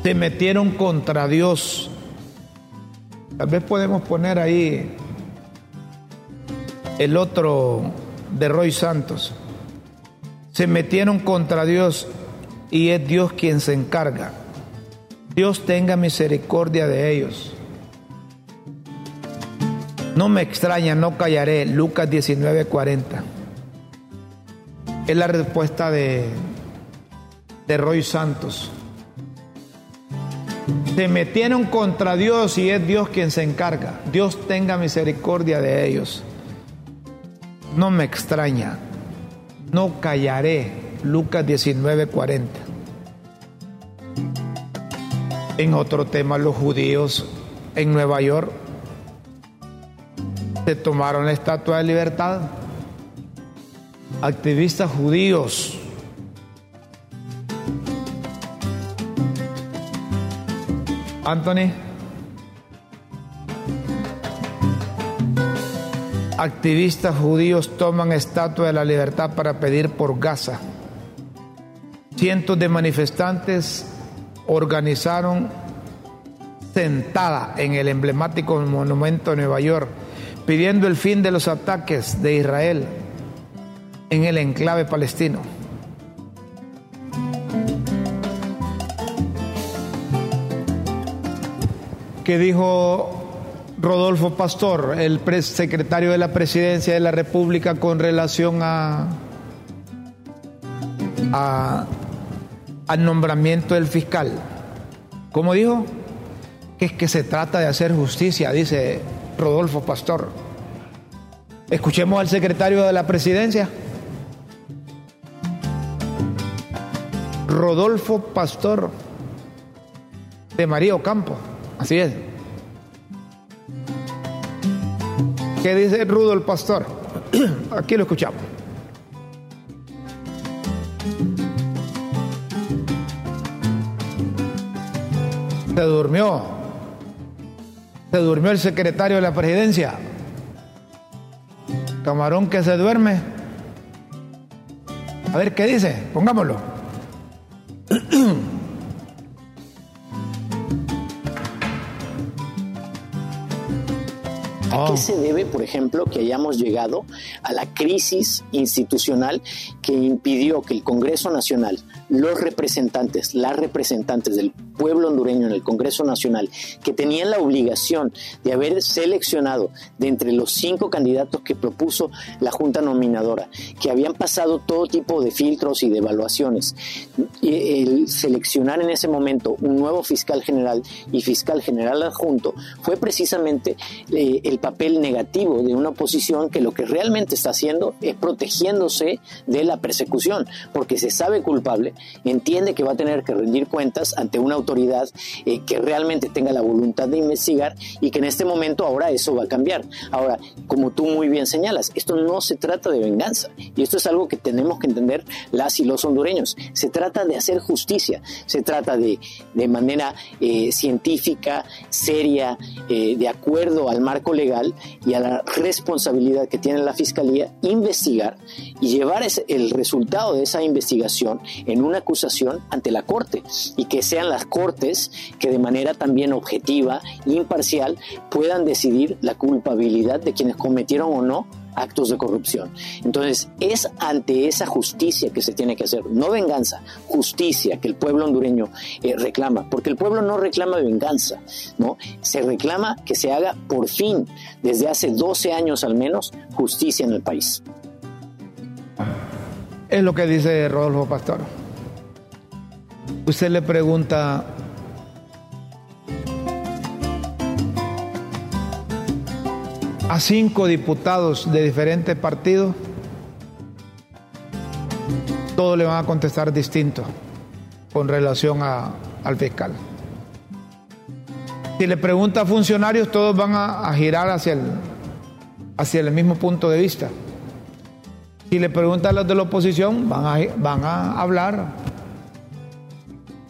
se metieron contra Dios. Tal vez podemos poner ahí el otro de Roy Santos. Se metieron contra Dios y es Dios quien se encarga. Dios tenga misericordia de ellos. No me extraña, no callaré. Lucas 19:40. Es la respuesta de, de Roy Santos. Se metieron contra Dios y es Dios quien se encarga. Dios tenga misericordia de ellos. No me extraña. No callaré. Lucas 19:40. En otro tema, los judíos en Nueva York se tomaron la estatua de libertad. Activistas judíos Anthony. Activistas judíos toman estatua de la libertad para pedir por Gaza. Cientos de manifestantes organizaron sentada en el emblemático monumento de Nueva York, pidiendo el fin de los ataques de Israel en el enclave palestino. que dijo Rodolfo Pastor, el secretario de la Presidencia de la República, con relación a, al nombramiento del fiscal. ¿Cómo dijo? Que es que se trata de hacer justicia, dice Rodolfo Pastor. Escuchemos al secretario de la Presidencia. Rodolfo Pastor de María Ocampo. Así es. ¿Qué dice Rudo el pastor? [clears throat] Aquí lo escuchamos. Se durmió. Se durmió el secretario de la presidencia. Camarón que se duerme. A ver, ¿qué dice? Pongámoslo. ¿A qué se debe, por ejemplo, que hayamos llegado a la crisis institucional que impidió que el Congreso Nacional, los representantes, las representantes del pueblo hondureño en el Congreso Nacional, que tenían la obligación de haber seleccionado de entre los cinco candidatos que propuso la Junta Nominadora, que habían pasado todo tipo de filtros y de evaluaciones, el seleccionar en ese momento un nuevo fiscal general y fiscal general adjunto fue precisamente eh, el papel negativo de una oposición que lo que realmente está haciendo es protegiéndose de la persecución, porque se sabe culpable, entiende que va a tener que rendir cuentas ante una autoridad eh, que realmente tenga la voluntad de investigar y que en este momento ahora eso va a cambiar. Ahora, como tú muy bien señalas, esto no se trata de venganza y esto es algo que tenemos que entender las y los hondureños. Se trata de hacer justicia, se trata de, de manera eh, científica, seria, eh, de acuerdo al marco legal y a la responsabilidad que tiene la Fiscalía, investigar y llevar el resultado de esa investigación en una acusación ante la Corte y que sean las Cortes que de manera también objetiva, imparcial, puedan decidir la culpabilidad de quienes cometieron o no actos de corrupción. Entonces, es ante esa justicia que se tiene que hacer, no venganza, justicia que el pueblo hondureño eh, reclama, porque el pueblo no reclama venganza, ¿no? Se reclama que se haga por fin, desde hace 12 años al menos, justicia en el país. Es lo que dice Rodolfo Pastor. Usted le pregunta a cinco diputados de diferentes partidos, todos le van a contestar distinto con relación al fiscal. Si le pregunta a funcionarios, todos van a, girar hacia el, hacia el mismo punto de vista. Si le pregunta a los de la oposición, van a, van a hablar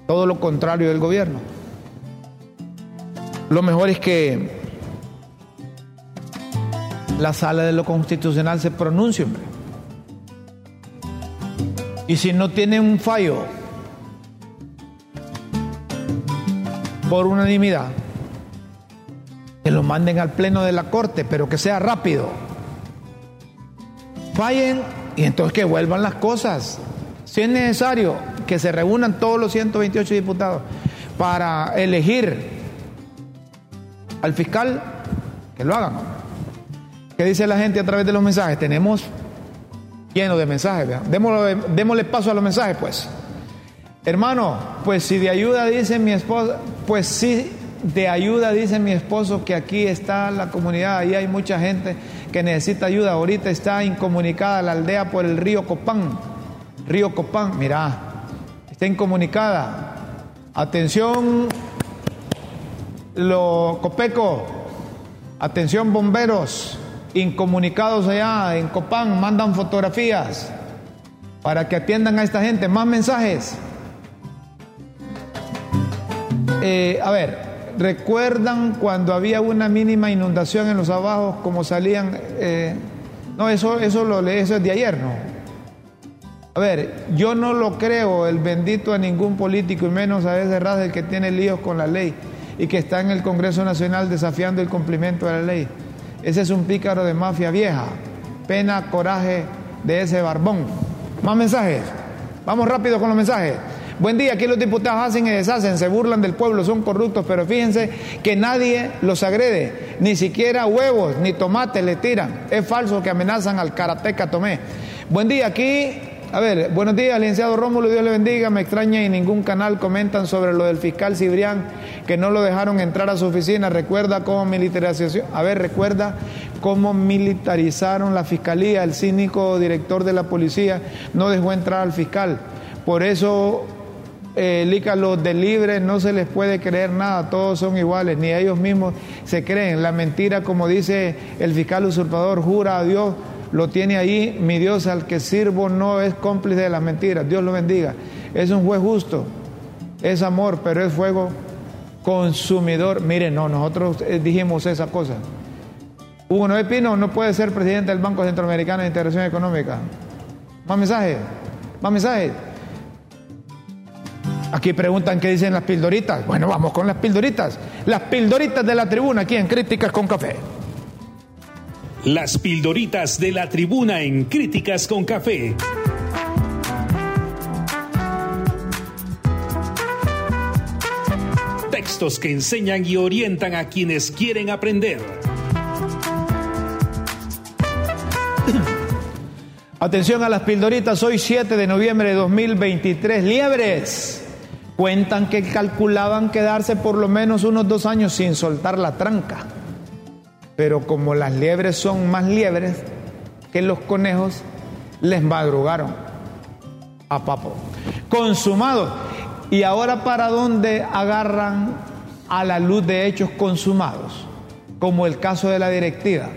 todo lo contrario del gobierno. Lo mejor es que la sala de lo constitucional se pronuncie, hombre. Y si no tiene un fallo por unanimidad, que lo manden al pleno de la corte, pero que sea rápido. Fallen y entonces que vuelvan las cosas. Si es necesario que se reúnan todos los 128 diputados para elegir al fiscal, que lo hagan. ¿Qué dice la gente a través de los mensajes? Tenemos lleno de mensajes. Démosle, démosle paso a los mensajes, pues. Hermano, pues si de ayuda dice mi esposo, pues sí, de ayuda dice mi esposo que aquí está la comunidad, ahí hay mucha gente que necesita ayuda. Ahorita está incomunicada la aldea por el río Copán. Río Copán, mira, está incomunicada. Atención, lo Copeco, atención bomberos, incomunicados allá en Copán, mandan fotografías para que atiendan a esta gente. Más mensajes. Eh, a ver, ¿recuerdan cuando había una mínima inundación en los abajos, como salían? Eh, no, eso, eso lo eso es de ayer, ¿no? A ver, yo no lo creo el bendito a ningún político y menos a ese el que tiene líos con la ley y que está en el Congreso Nacional desafiando el cumplimiento de la ley. Ese es un pícaro de mafia vieja. Pena, coraje de ese barbón. Más mensajes. Vamos rápido con los mensajes. Buen día, aquí los diputados hacen y deshacen, se burlan del pueblo, son corruptos, pero fíjense que nadie los agrede, ni siquiera huevos ni tomates le tiran. Es falso que amenazan al karateca Tomé. Buen día, aquí a ver, buenos días, licenciado Rómulo, Dios le bendiga. Me extraña y ningún canal comentan sobre lo del fiscal Cibrián, que no lo dejaron entrar a su oficina. Recuerda cómo militarización, a ver, recuerda cómo militarizaron la fiscalía. El cínico director de la policía no dejó entrar al fiscal. Por eso, eh, los de libre no se les puede creer nada, todos son iguales, ni ellos mismos se creen. La mentira, como dice el fiscal usurpador, jura a Dios lo tiene ahí, mi Dios al que sirvo no es cómplice de las mentiras, Dios lo bendiga. Es un juez justo, es amor, pero es fuego consumidor. Miren, no, nosotros eh, dijimos esa cosa. Hugo Noé Pino no puede ser presidente del Banco Centroamericano de Integración Económica. Más mensajes, más mensajes. Aquí preguntan qué dicen las pildoritas. Bueno, vamos con las pildoritas. Las pildoritas de la tribuna aquí en Críticas con Café. Las pildoritas de la tribuna en Críticas con Café. textos que enseñan y orientan a quienes quieren aprender. [clears throat] Atención a las pildoritas, hoy 7 de noviembre de 2023. Liebres cuentan que calculaban quedarse por lo menos unos dos años sin soltar la tranca. Pero como las liebres son más liebres que los conejos, les madrugaron a papo. Consumado. ¿Y ahora para dónde agarran a la luz de hechos consumados? Como el caso de la directiva.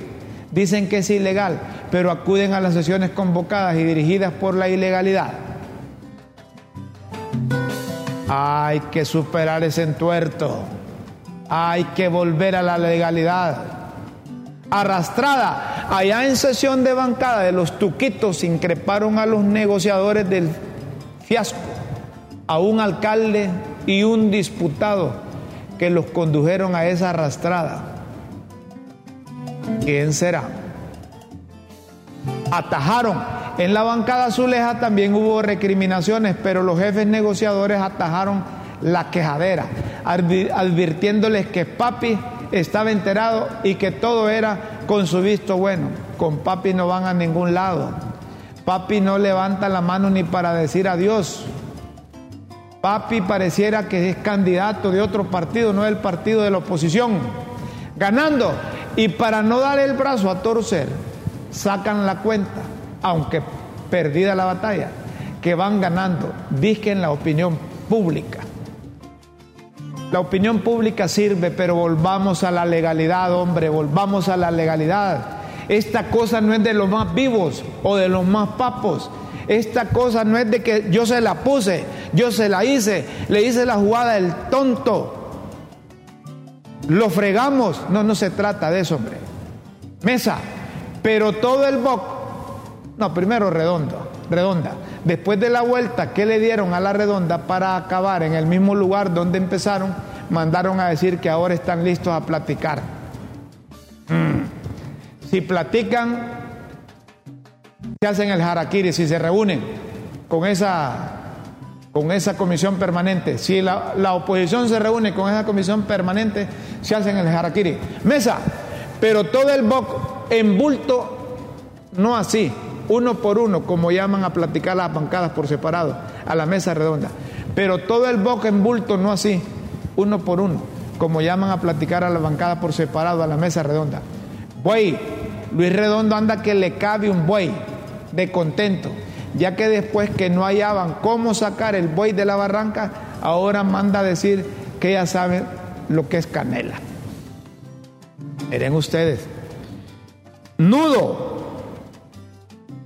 Dicen que es ilegal, pero acuden a las sesiones convocadas y dirigidas por la ilegalidad. Hay que superar ese entuerto. Hay que volver a la legalidad. Arrastrada, allá en sesión de bancada de los tuquitos increparon a los negociadores del fiasco, a un alcalde y un disputado que los condujeron a esa arrastrada. ¿Quién será? Atajaron. En la bancada azuleja también hubo recriminaciones, pero los jefes negociadores atajaron la quejadera, advirtiéndoles que papi estaba enterado y que todo era con su visto bueno. Con papi no van a ningún lado. Papi no levanta la mano ni para decir adiós. Papi pareciera que es candidato de otro partido, no del partido de la oposición. Ganando. Y para no dar el brazo a torcer, sacan la cuenta, aunque perdida la batalla, que van ganando, disquen la opinión pública. La opinión pública sirve, pero volvamos a la legalidad, hombre, volvamos a la legalidad. Esta cosa no es de los más vivos o de los más papos. Esta cosa no es de que yo se la puse, yo se la hice, le hice la jugada del tonto. Lo fregamos. No, no se trata de eso, hombre. Mesa, pero todo el boc, no, primero redondo, redonda. Después de la vuelta que le dieron a la redonda para acabar en el mismo lugar donde empezaron, mandaron a decir que ahora están listos a platicar. Mm. Si platican, se hacen el harakiri, si se reúnen con esa, con esa comisión permanente, si la, la oposición se reúne con esa comisión permanente, se hacen el harakiri. Mesa, pero todo el BOC en bulto, no así, uno por uno, como llaman a platicar las bancadas por separado, a la mesa redonda. Pero todo el BOC en bulto, no así, uno por uno, como llaman a platicar a la bancada por separado, a la mesa redonda. Buey, Luis Redondo anda que le cabe un buey de contento, ya que después que no hallaban cómo sacar el buey de la barranca, ahora manda a decir que ya saben lo que es canela. Miren ustedes. Nudo.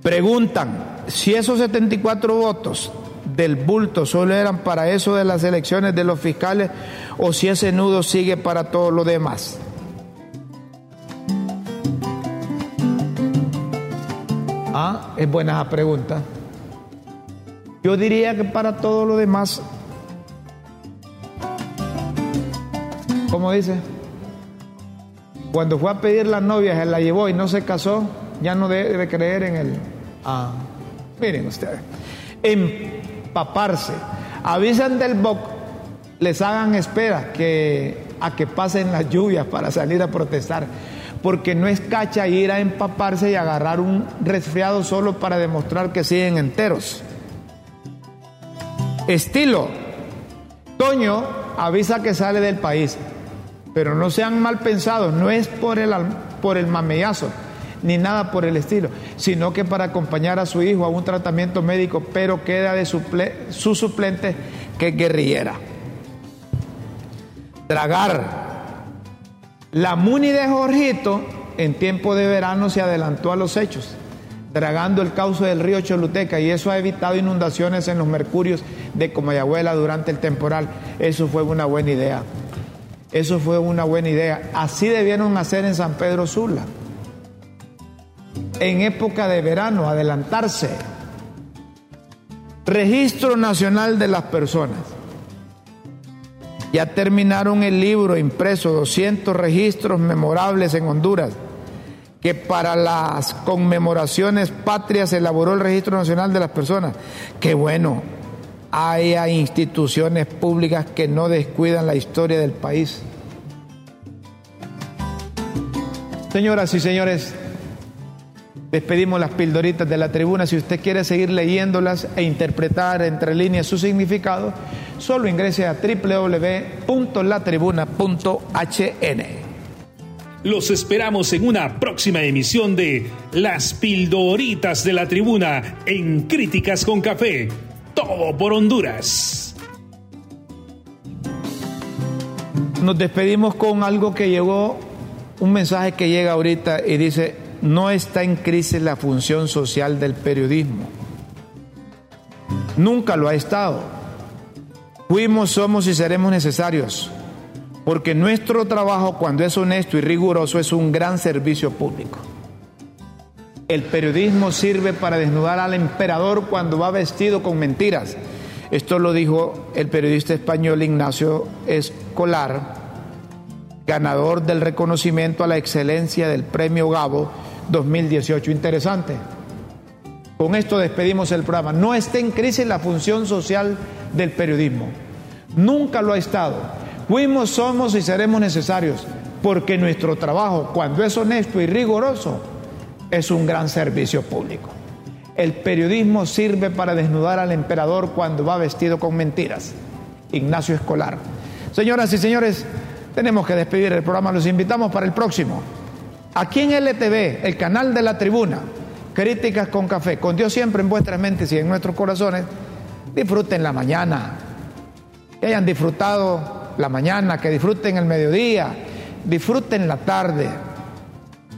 Preguntan si esos 74 votos del bulto solo eran para eso de las elecciones de los fiscales o si ese nudo sigue para todo lo demás. Ah, es buena esa pregunta. Yo diría que para todo lo demás, ¿cómo dice? Cuando fue a pedir la novia, se la llevó y no se casó, ya no debe creer en él. Ah, miren ustedes, empaparse. Avisan del BOC, les hagan espera que, a que pasen las lluvias para salir a protestar. Porque no es cacha ir a empaparse y agarrar un resfriado solo para demostrar que siguen enteros. Estilo. Toño avisa que sale del país. Pero no sean mal pensados, no es por el, por el mamellazo, ni nada por el estilo, sino que para acompañar a su hijo a un tratamiento médico, pero queda de su suplente que es guerrillera. Tragar. La Muni de Jorgito en tiempo de verano se adelantó a los hechos, dragando el cauce del río Choluteca y eso ha evitado inundaciones en los mercurios de Comayagüela durante el temporal. Eso fue una buena idea. Eso fue una buena idea. Así debieron hacer en San Pedro Sula. En época de verano, adelantarse. Registro Nacional de las Personas. Ya terminaron el libro impreso, 200 registros memorables en Honduras, que para las conmemoraciones patrias elaboró el Registro Nacional de las Personas. Qué bueno, haya instituciones públicas que no descuidan la historia del país. Señoras y señores, despedimos las pildoritas de la tribuna. Si usted quiere seguir leyéndolas e interpretar entre líneas su significado, solo ingrese a www.latribuna.hn. Los esperamos en una próxima emisión de Las Pildoritas de la Tribuna en Críticas con Café. Todo por Honduras. Nos despedimos con algo que llegó un mensaje que llega ahorita y dice, no está en crisis la función social del periodismo. Nunca lo ha estado. Fuimos, somos y seremos necesarios, porque nuestro trabajo cuando es honesto y riguroso es un gran servicio público. El periodismo sirve para desnudar al emperador cuando va vestido con mentiras. Esto lo dijo el periodista español Ignacio Escolar ganador del reconocimiento a la excelencia del Premio Gabo 2018. Interesante. Con esto despedimos el programa. No está en crisis la función social del periodismo. Nunca lo ha estado. Fuimos, somos y seremos necesarios porque nuestro trabajo, cuando es honesto y riguroso, es un gran servicio público. El periodismo sirve para desnudar al emperador cuando va vestido con mentiras. Ignacio Escolar. Señoras y señores, tenemos que despedir el programa, los invitamos para el próximo. Aquí en LTV, el canal de la tribuna, Críticas con Café, con Dios siempre en vuestras mentes y en nuestros corazones, disfruten la mañana, que hayan disfrutado la mañana, que disfruten el mediodía, disfruten la tarde.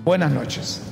Buenas noches.